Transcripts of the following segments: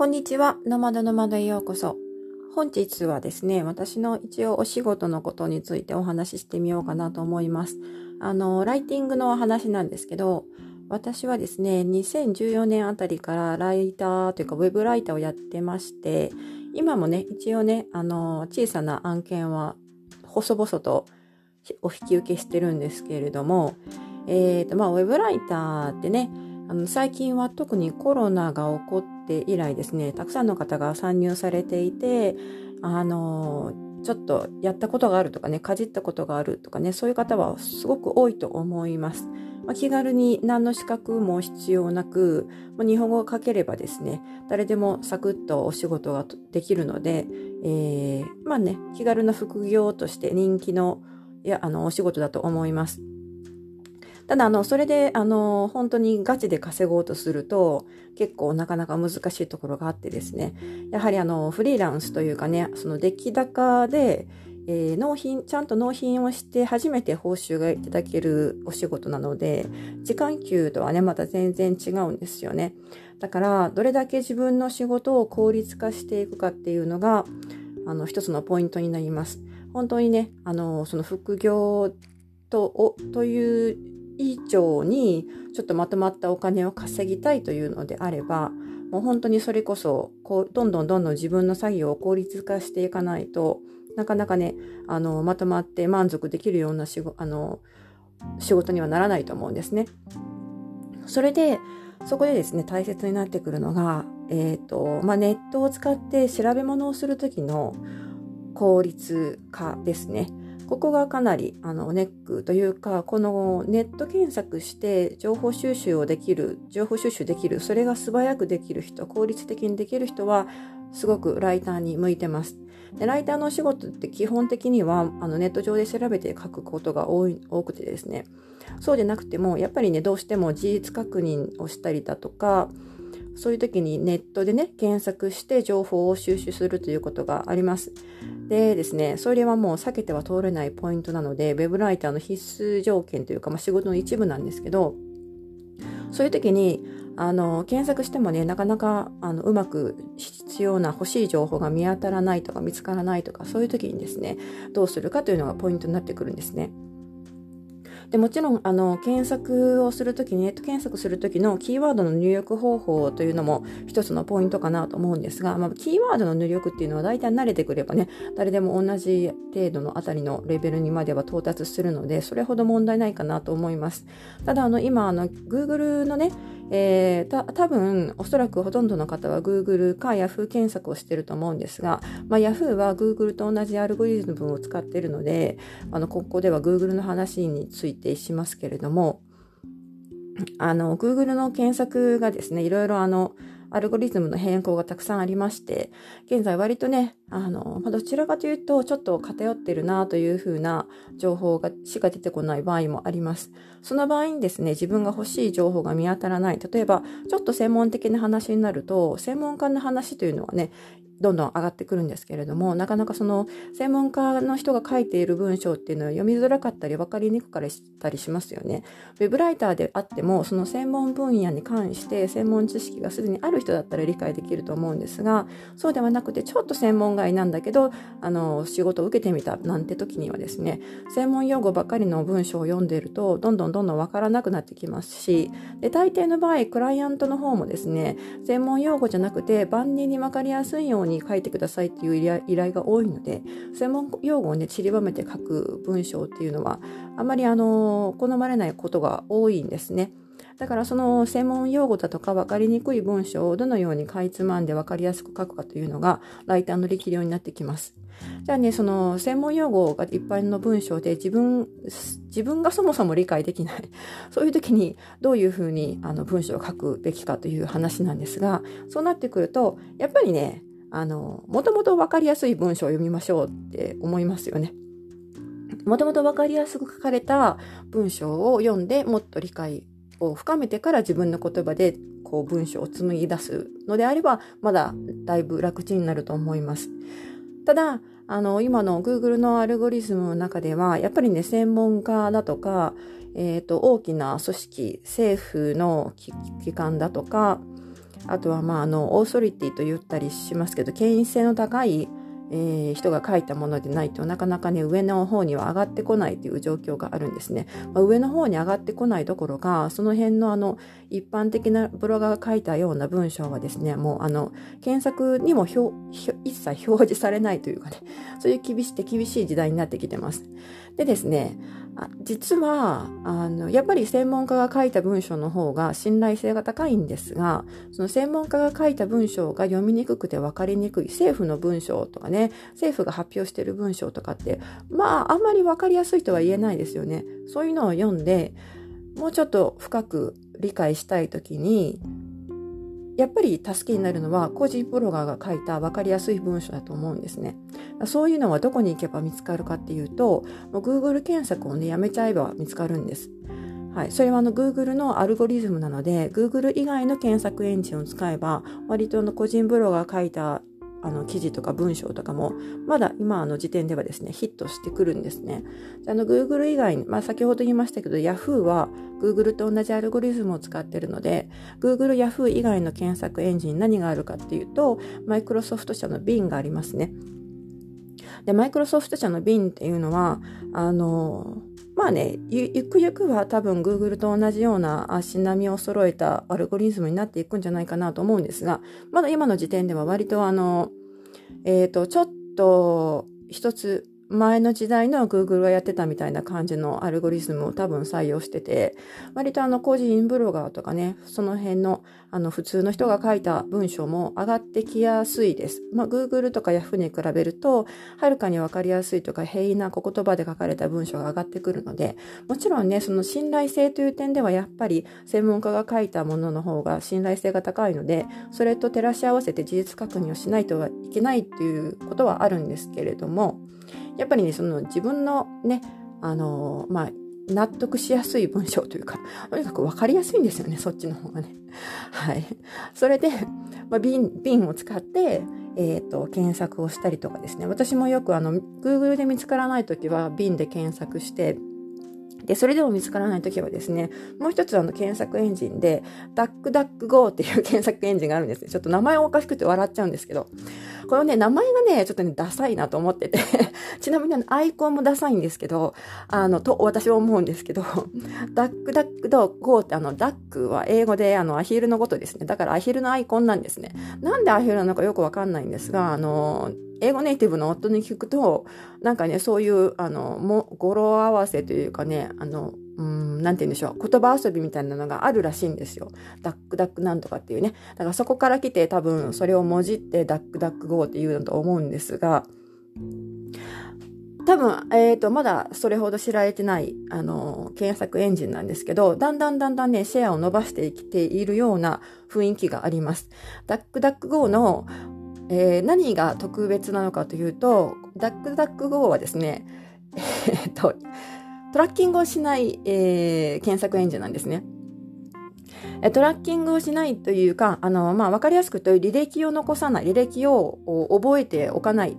こんにちは。ノマドノマドへようこそ。本日はですね、私の一応お仕事のことについてお話ししてみようかなと思います。あの、ライティングのお話なんですけど、私はですね、2014年あたりからライターというかウェブライターをやってまして、今もね、一応ね、あの、小さな案件は細々とお引き受けしてるんですけれども、えっ、ー、と、まあ、ウェブライターってね、あの最近は特にコロナが起こって以来ですね、たくさんの方が参入されていて、あの、ちょっとやったことがあるとかね、かじったことがあるとかね、そういう方はすごく多いと思います。まあ、気軽に何の資格も必要なく、ま、日本語が書ければですね、誰でもサクッとお仕事ができるので、えー、まあね、気軽な副業として人気のいやあのお仕事だと思います。ただ、あの、それで、あの、本当にガチで稼ごうとすると、結構なかなか難しいところがあってですね、やはりあの、フリーランスというかね、その出来高で、えー、納品、ちゃんと納品をして初めて報酬がいただけるお仕事なので、時間給とはね、また全然違うんですよね。だから、どれだけ自分の仕事を効率化していくかっていうのが、あの、一つのポイントになります。本当にね、あの、その副業と、おという以上にちょっとまとまったお金を稼ぎたいというのであれば、もう本当にそれこそ、こう、どんどんどんどん自分の作業を効率化していかないと、なかなかね、あの、まとまって満足できるような仕事、あの、仕事にはならないと思うんですね。それで、そこでですね、大切になってくるのが、え、ー、と、まあ、ネットを使って調べ物をするときの効率化ですね。ここがかなりあのネックというか、このネット検索して情報収集をできる、情報収集できる、それが素早くできる人、効率的にできる人は、すごくライターに向いてます。でライターのお仕事って基本的にはあのネット上で調べて書くことが多い多くてですね、そうでなくても、やっぱりね、どうしても事実確認をしたりだとか、そういう時にネットでね、検索して情報を収集するということがあります。でですね、それはもう避けては通れないポイントなので、ウェブライターの必須条件というか、まあ、仕事の一部なんですけど、そういう時に、あの、検索してもね、なかなか、あの、うまく必要な欲しい情報が見当たらないとか見つからないとか、そういう時にですね、どうするかというのがポイントになってくるんですね。でもちろんあの検索をするときにネット検索するときのキーワードの入力方法というのも一つのポイントかなと思うんですが、まあ、キーワードの入力っていうのは大体慣れてくればね誰でも同じ程度のあたりのレベルにまでは到達するのでそれほど問題ないかなと思います。ただあの今あの Google のねえー、た多分おそらくほとんどの方は Google か Yahoo 検索をしてると思うんですが、まあ、Yahoo は Google と同じアルゴリズムを使っているのであのここでは Google の話についてしますけれどもあの Google の検索がですねいろいろあのアルゴリズムの変更がたくさんありまして、現在割とね、あの、どちらかというと、ちょっと偏ってるなというふうな情報が、しか出てこない場合もあります。その場合にですね、自分が欲しい情報が見当たらない。例えば、ちょっと専門的な話になると、専門家の話というのはね、どんどん上がってくるんですけれども、なかなかその専門家の人が書いている文章っていうのは読みづらかったり分かりにくかったりしますよね。ウェブライターであっても、その専門分野に関して専門知識がすでにある人だったら理解できると思うんですが、そうではなくてちょっと専門外なんだけど、あの、仕事を受けてみたなんて時にはですね、専門用語ばかりの文章を読んでいると、どんどんどんどん分からなくなってきますし、で、大抵の場合、クライアントの方もですね、専門用語じゃなくて万人に分かりやすいようにに書いてくださいっていう依頼が多いので、専門用語をね、散りばめて書く文章っていうのは、あまりあの、好まれないことが多いんですね。だからその専門用語だとか分かりにくい文章をどのようにかいつまんで分かりやすく書くかというのがライターの力量になってきます。じゃあね、その専門用語がいっぱいの文章で自分、自分がそもそも理解できない。そういう時にどういうふうにあの文章を書くべきかという話なんですが、そうなってくると、やっぱりね、あの、もともと分かりやすい文章を読みましょうって思いますよね。もともと分かりやすく書かれた文章を読んでもっと理解を深めてから自分の言葉でこう文章を紡ぎ出すのであればまだだいぶ楽ちんになると思います。ただ、あの、今の Google のアルゴリズムの中では、やっぱりね、専門家だとか、えっ、ー、と、大きな組織、政府の機関だとか、あとはまああのオーソリティと言ったりしますけど権威性の高いえー、人が書いたものでないとなかなかね上の方には上がってこないという状況があるんですね、まあ、上の方に上がってこないどころかその辺のあの一般的なブロガーが書いたような文章はですねもうあの検索にも一切表示されないというかねそういう厳し厳しい時代になってきてます。でですね実はあのやっぱり専門家が書いた文章の方が信頼性が高いんですがその専門家が書いた文章が読みにくくて分かりにくい政府の文章とかね政府が発表してる文章とかってまああんまり分かりやすいとは言えないですよね。そういうのを読んでもうちょっと深く理解したい時にやっぱり助けになるのは個人ブロガーが書いた分かりやすい文章だと思うんですね。そういうのはどこに行けば見つかるかっていうと、もう Google 検索をね、やめちゃえば見つかるんです。はい。それはあの Google のアルゴリズムなので、Google 以外の検索エンジンを使えば、割との個人ブロガーが書いたあの記事とか文章とかもまだ今の時点ではですねヒットしてくるんですね。あの Google 以外に、まあ、先ほど言いましたけど Yahoo は Google と同じアルゴリズムを使っているので Google、Yahoo 以外の検索エンジン何があるかっていうとマイクロソフト社の Bing がありますね。でマイクロソフト社の Bing っていうのはあのまあねゆくゆくは多分 Google と同じような足並みを揃えたアルゴリズムになっていくんじゃないかなと思うんですがまだ今の時点では割とあのえっ、ー、とちょっと一つ前の時代の Google がやってたみたいな感じのアルゴリズムを多分採用してて、割とあの個人ブロガーとかね、その辺のあの普通の人が書いた文章も上がってきやすいです。まあ Google とか Yahoo に比べると、はるかにわかりやすいとか平易な小言葉で書かれた文章が上がってくるので、もちろんね、その信頼性という点ではやっぱり専門家が書いたものの方が信頼性が高いので、それと照らし合わせて事実確認をしないといけないっていうことはあるんですけれども、やっぱりね、その自分のね、あのまあ、納得しやすい文章というか、とにかく分かりやすいんですよね、そっちの方がね。はい。それで、まあ、 Bing、Bing を使って、えっ、ー、と、検索をしたりとかですね。私もよくあの、Google で見つからないときは Bing で検索して、で、それでも見つからないときはですね、もう一つあの検索エンジンで、 DuckDuckGo っていう 検索エンジンがあるんですね。ちょっと名前おかしくて笑っちゃうんですけど、このね、名前がね、ちょっとね、ダサいなと思ってて ちなみにアイコンもダサいんですけど、あの、と、私は思うんですけど、 DuckDuckGo ってあの、 duck は英語であの、アヒルのことですね。だからアヒルのアイコンなんですね。なんでアヒルなのかよくわかんないんですが、あの、英語ネイティブの夫に聞くと、なんかね、そういう、あの、も、語呂合わせというかね、あの、うん、なんて言うんでしょう。言葉遊びみたいなのがあるらしいんですよ。ダックダックなんとかっていうね。だからそこから来て多分それをもじってダックダックゴーって言うのと思うんですが、多分、えっ、ー、と、まだそれほど知られてない、あの、検索エンジンなんですけど、だんだんだんだんね、シェアを伸ばしてきているような雰囲気があります。ダックダックゴーのえー、何が特別なのかというと、ダックダック GO はですね、えー、っと、トラッキングをしない、えー、検索エンジンなんですね。トラッキングをしないというか、あの、まあ、わかりやすく言うと、履歴を残さない、履歴を覚えておかない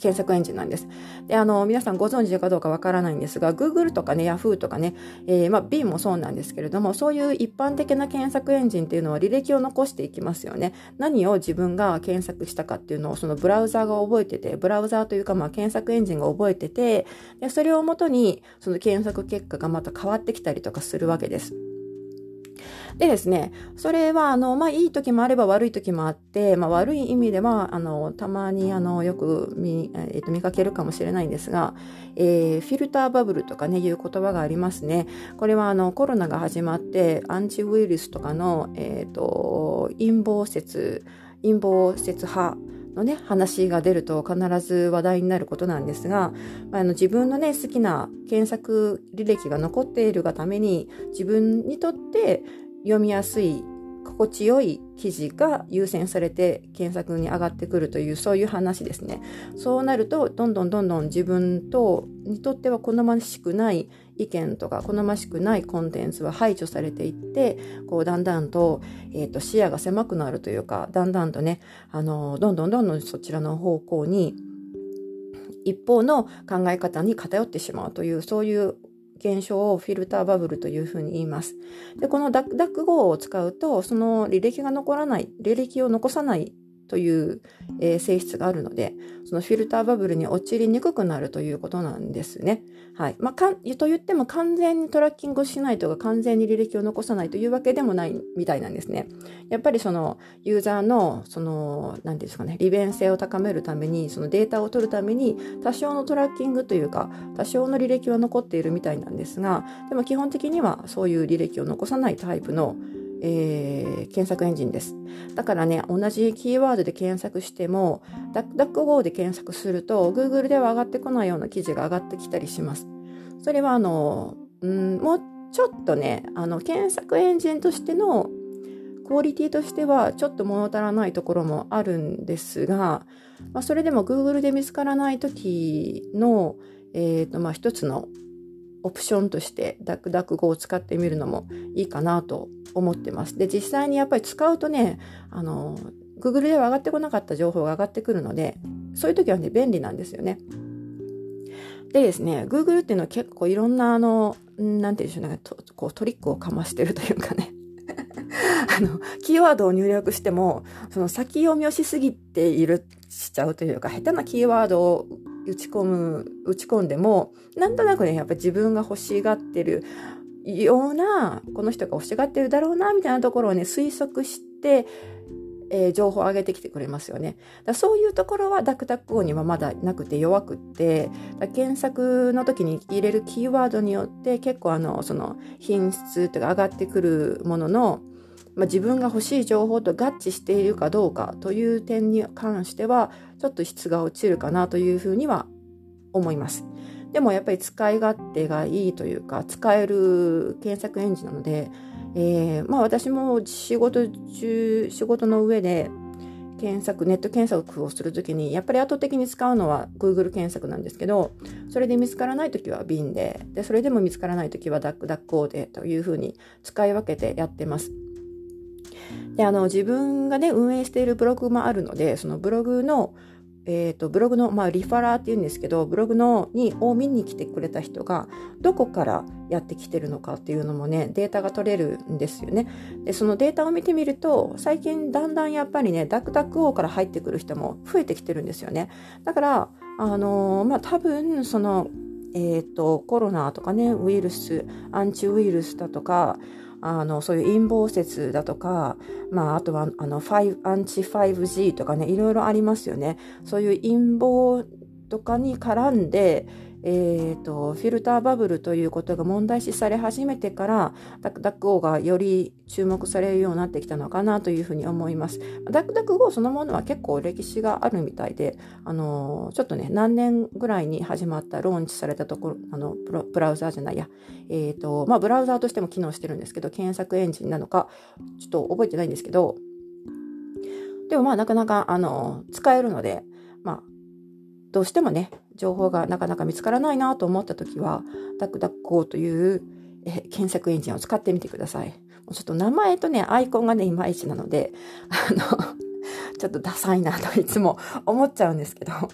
検索エンジンなんです。で、あの、皆さんご存知かどうかわからないんですが、Google とかね、Yahoo とかね、えー、まあ、b もそうなんですけれども、そういう一般的な検索エンジンっていうのは履歴を残していきますよね。何を自分が検索したかっていうのを、そのブラウザーが覚えてて、ブラウザーというか、まあ、検索エンジンが覚えてて、で、それをもとに、その検索結果がまた変わってきたりとかするわけです。でですね、それは、あの、まあ、いい時もあれば悪い時もあって、まあ、悪い意味では、あの、たまに、あの、よく見、えっ、と、見かけるかもしれないんですが、えー、フィルターバブルとかね、いう言葉がありますね。これは、あの、コロナが始まって、アンチウイルスとかの、えっ、ー、と、陰謀説、陰謀説派、のね、話が出ると必ず話題になることなんですが、あの自分のね、好きな検索履歴が残っているがために、自分にとって読みやすい心地よい記事が優先されて検索に上がってくるというそういう話ですね。そうなるとどんどんどんどん自分とにとっては好ましくない意見とか好ましくないコンテンツは排除されていってこうだんだんと,、えーと、視野が狭くなるというかだんだんとねあのどんどんどんどんそちらの方向に一方の考え方に偏ってしまうというそういう現象をフィルターバブルというふうに言います。で、このダック号を使うと、その履歴が残らない、履歴を残さないという、えー、性質があるので、そのフィルターバブルに陥りにくくなるということなんですね。はい。まあ、かん、と言っても完全にトラッキングしないとか完全に履歴を残さないというわけでもないみたいなんですね。やっぱりそのユーザーの、その、何ですかね、利便性を高めるために、そのデータを取るために多少のトラッキングというか、多少の履歴は残っているみたいなんですが、でも基本的にはそういう履歴を残さないタイプのえー、検索エンジンです。だからね、同じキーワードで検索しても、ダックゴーで検索すると、Google では上がってこないような記事が上がってきたりします。それは、あの、うん、もうちょっとね、あの、検索エンジンとしてのクオリティとしてはちょっと物足らないところもあるんですが、まあ、それでも Google で見つからない時の、えっ、ー、と、まあ、一つのオプションとしてダックダック語を使ってみるのもいいかなと思ってます。で、実際にやっぱり使うとね、あの、Google では上がってこなかった情報が上がってくるので、そういう時はね、便利なんですよね。でですね、Google っていうのは結構いろんなあの、なんていうんでしょうね、こうトリックをかましてるというかね。あの、キーワードを入力しても、その先読みをしすぎている、しちゃうというか、下手なキーワードを打ち込む、打ち込んでも、なんとなくね、やっぱ自分が欲しがってるような、この人が欲しがってるだろうな、みたいなところをね、推測して、えー、情報を上げてきてくれますよね。だそういうところはダクダク語にはまだなくて弱くって、だ検索の時に入れるキーワードによって結構あの、その品質とか上がってくるものの、まあ、自分が欲しい情報と合致しているかどうかという点に関しては、ちょっと質が落ちるかなというふうには思います。でもやっぱり使い勝手がいいというか、使える検索エンジンなので、えー、まあ私も仕事中、仕事の上で検索、ネット検索をするときに、やっぱり圧倒的に使うのは Google 検索なんですけど、それで見つからないときは Bin で、で、それでも見つからないときは DuckDuckGo でというふうに使い分けてやってます。で、あの、自分がね、運営しているブログもあるので、そのブログのえっ、ー、と、ブログの、まあ、リファラーって言うんですけど、ブログのに、を見に来てくれた人が、どこからやってきてるのかっていうのもね、データが取れるんですよね。で、そのデータを見てみると、最近だんだんやっぱりね、ダクダク王から入ってくる人も増えてきてるんですよね。だから、あのー、まあ、多分、その、えっ、ー、と、コロナとかね、ウイルス、アンチウイルスだとか、あの、そういう陰謀説だとか、まあ、あとは、あの、5、アンチ 5G とかね、いろいろありますよね。そういう陰謀とかに絡んで、えーと、フィルターバブルということが問題視され始めてからダックダック o がより注目されるようになってきたのかなというふうに思います。ダックダック o そのものは結構歴史があるみたいで、あのちょっとね、何年ぐらいに始まったローンチされたところ、あのブラウザーじゃないや、えーとまあ、ブラウザーとしても機能してるんですけど、検索エンジンなのか、ちょっと覚えてないんですけど、でもまあなかなかあの使えるので、まあどうしてもね、情報がなかなか見つからないなと思った時は、ダックダックゴーというえ検索エンジンを使ってみてください。ちょっと名前とね、アイコンがね、いまいちなので、あの、ちょっとダサいなといつも思っちゃうんですけど、あ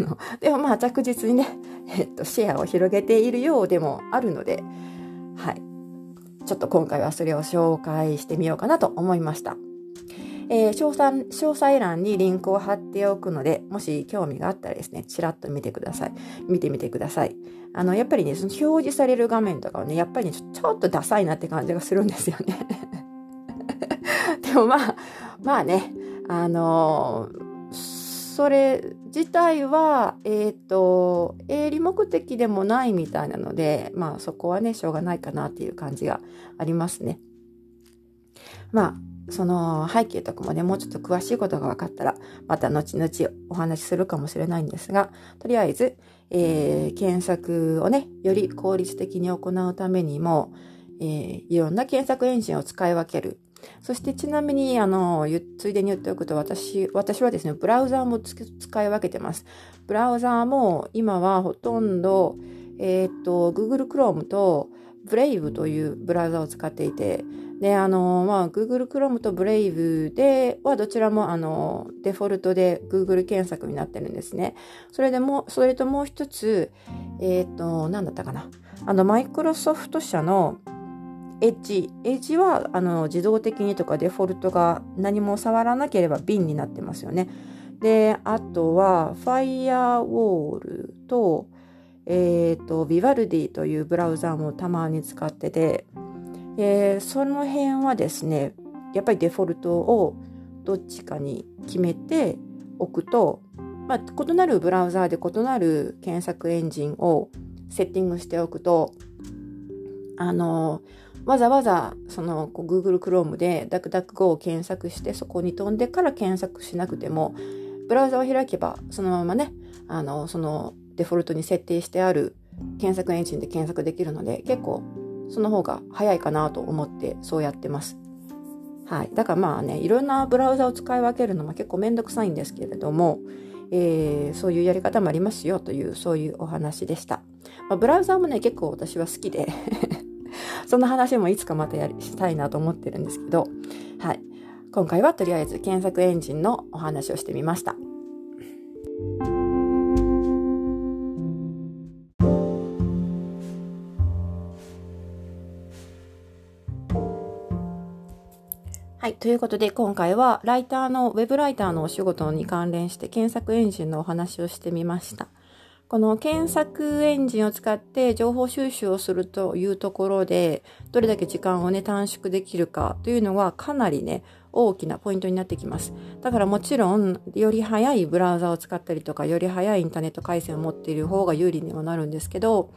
の、でもまあ着実にね、えっと、シェアを広げているようでもあるので、はい。ちょっと今回はそれを紹介してみようかなと思いました。えー、詳細、詳細欄にリンクを貼っておくので、もし興味があったらですね、ちらっと見てください。見てみてください。あの、やっぱりね、その表示される画面とかはね、やっぱり、ね、ちょっとダサいなって感じがするんですよね。でもまあ、まあね、あの、それ自体は、えっ、ー、と、営利目的でもないみたいなので、まあそこはね、しょうがないかなっていう感じがありますね。まあ、その背景とかもね、もうちょっと詳しいことが分かったら、また後々お話しするかもしれないんですが、とりあえず、えー、検索をね、より効率的に行うためにも、えー、いろんな検索エンジンを使い分ける。そしてちなみに、あの、ついでに言っておくと、私、私はですね、ブラウザーも使い分けてます。ブラウザーも今はほとんど、えっ、と、Google Chrome と Brave というブラウザを使っていて、で、あの、まあ、Google Chrome と Brave ではどちらもあの、デフォルトで Google 検索になってるんですね。それでも、それともう一つ、えっ、ー、と、なんだったかな。あの、マイクロソフト社のエッジ。エッジはあの自動的にとかデフォルトが何も触らなければ瓶になってますよね。で、あとは Firewall と、えっ、ー、と、ビバルディというブラウザーもたまに使ってて、えー、その辺はですね、やっぱりデフォルトをどっちかに決めておくと、まあ、異なるブラウザーで異なる検索エンジンをセッティングしておくと、あの、わざわざその Google Chrome で DuckDuckGo を検索してそこに飛んでから検索しなくてもブラウザを開けばそのままねあのそのデフォルトに設定してある検索エンジンで検索できるので結構その方が早いかなと思ってそうやってます。はい。だからまあね、いろんなブラウザを使い分けるのも結構めんどくさいんですけれども、えー、そういうやり方もありますよという、そういうお話でした。まあ、ブラウザーもね、結構私は好きで その話もいつかまたやりしたいなと思ってるんですけど、はい。今回はとりあえず検索エンジンのお話をしてみました。はい。ということで、今回は、ライターの、ウェブライターのお仕事に関連して、検索エンジンのお話をしてみました。この検索エンジンを使って情報収集をするというところで、どれだけ時間をね、短縮できるかというのは、かなりね、大きなポイントになってきます。だからもちろん、より早いブラウザを使ったりとか、より早いインターネット回線を持っている方が有利にはなるんですけど、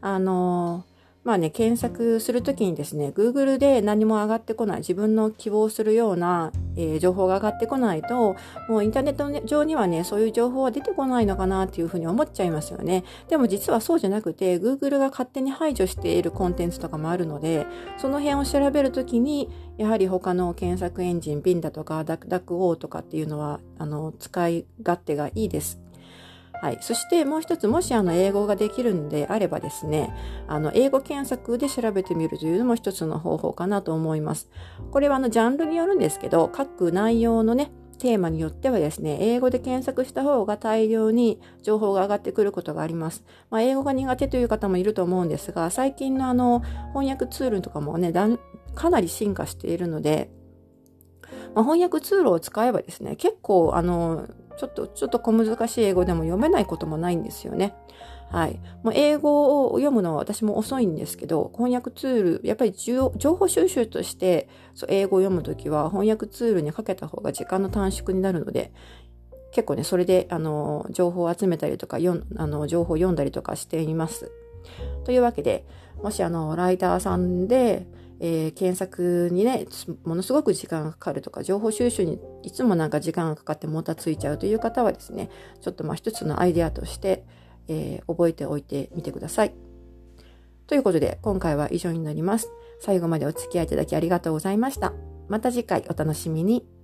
あのーまあね、検索するときにですね、Google で何も上がってこない、自分の希望するような、えー、情報が上がってこないと、もうインターネット上にはね、そういう情報は出てこないのかなっていうふうに思っちゃいますよね。でも実はそうじゃなくて、Google が勝手に排除しているコンテンツとかもあるので、その辺を調べるときに、やはり他の検索エンジン、Bing だとか DuckDuckGo とかっていうのは、あの、使い勝手がいいです。はい。そしてもう一つ、もしあの英語ができるんであればですね、あの英語検索で調べてみるというのも一つの方法かなと思います。これはあのジャンルによるんですけど、各内容のね、テーマによってはですね、英語で検索した方が大量に情報が上がってくることがあります。まあ、英語が苦手という方もいると思うんですが、最近のあの翻訳ツールとかもね、かなり進化しているので、まあ、翻訳ツールを使えばですね、結構あのちょっと、ちょっと小難しい英語でも読めないこともないんですよね。はい。もう英語を読むのは私も遅いんですけど、翻訳ツール、やっぱり情報収集としてそう英語を読むときは翻訳ツールにかけた方が時間の短縮になるので、結構ね、それで、あの、情報を集めたりとか、あの情報を読んだりとかしています。というわけで、もしあの、ライターさんで、えー、検索にね、ものすごく時間がかかるとか、情報収集にいつもなんか時間がかかってもたついちゃうという方はですね、ちょっとまあ一つのアイデアとして、えー、覚えておいてみてください。ということで、今回は以上になります。最後までお付き合いいただきありがとうございました。また次回お楽しみに。